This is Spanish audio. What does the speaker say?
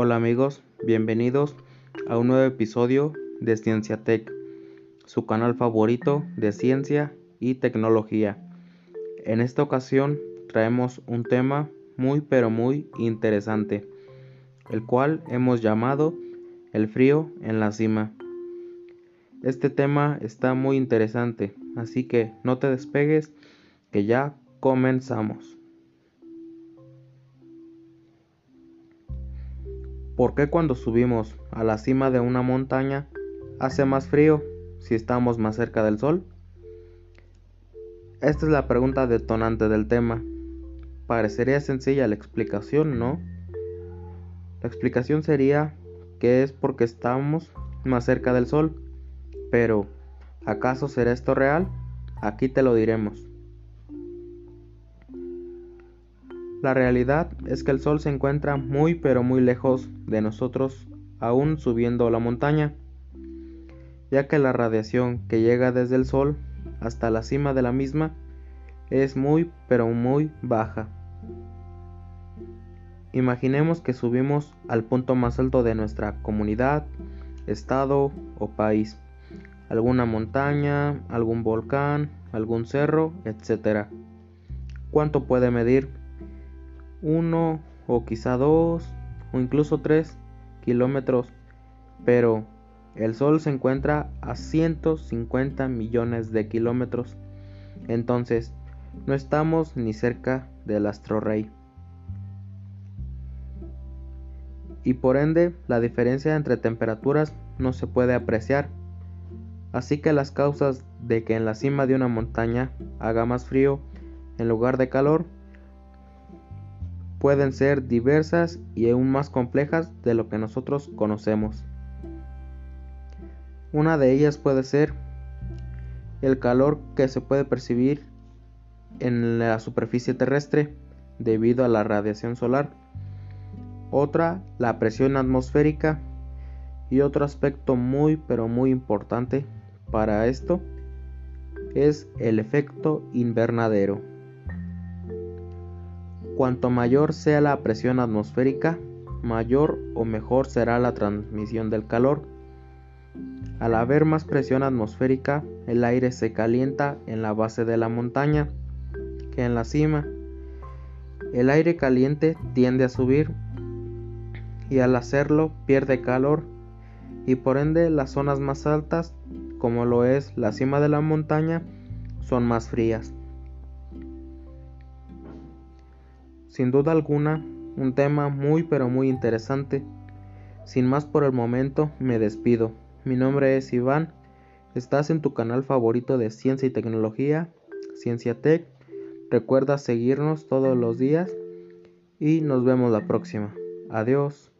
Hola amigos, bienvenidos a un nuevo episodio de Ciencia Tech, su canal favorito de ciencia y tecnología. En esta ocasión traemos un tema muy pero muy interesante, el cual hemos llamado el frío en la cima. Este tema está muy interesante, así que no te despegues, que ya comenzamos. ¿Por qué cuando subimos a la cima de una montaña hace más frío si estamos más cerca del sol? Esta es la pregunta detonante del tema. Parecería sencilla la explicación, ¿no? La explicación sería que es porque estamos más cerca del sol. Pero, ¿acaso será esto real? Aquí te lo diremos. La realidad es que el Sol se encuentra muy pero muy lejos de nosotros aún subiendo la montaña, ya que la radiación que llega desde el Sol hasta la cima de la misma es muy pero muy baja. Imaginemos que subimos al punto más alto de nuestra comunidad, estado o país, alguna montaña, algún volcán, algún cerro, etc. ¿Cuánto puede medir? Uno o quizá dos o incluso tres kilómetros, pero el Sol se encuentra a 150 millones de kilómetros, entonces no estamos ni cerca del astro rey. Y por ende, la diferencia entre temperaturas no se puede apreciar. Así que las causas de que en la cima de una montaña haga más frío en lugar de calor pueden ser diversas y aún más complejas de lo que nosotros conocemos. Una de ellas puede ser el calor que se puede percibir en la superficie terrestre debido a la radiación solar. Otra, la presión atmosférica. Y otro aspecto muy pero muy importante para esto es el efecto invernadero. Cuanto mayor sea la presión atmosférica, mayor o mejor será la transmisión del calor. Al haber más presión atmosférica, el aire se calienta en la base de la montaña que en la cima. El aire caliente tiende a subir y al hacerlo pierde calor y por ende las zonas más altas, como lo es la cima de la montaña, son más frías. Sin duda alguna, un tema muy pero muy interesante. Sin más por el momento, me despido. Mi nombre es Iván. Estás en tu canal favorito de ciencia y tecnología, Ciencia Tech. Recuerda seguirnos todos los días y nos vemos la próxima. Adiós.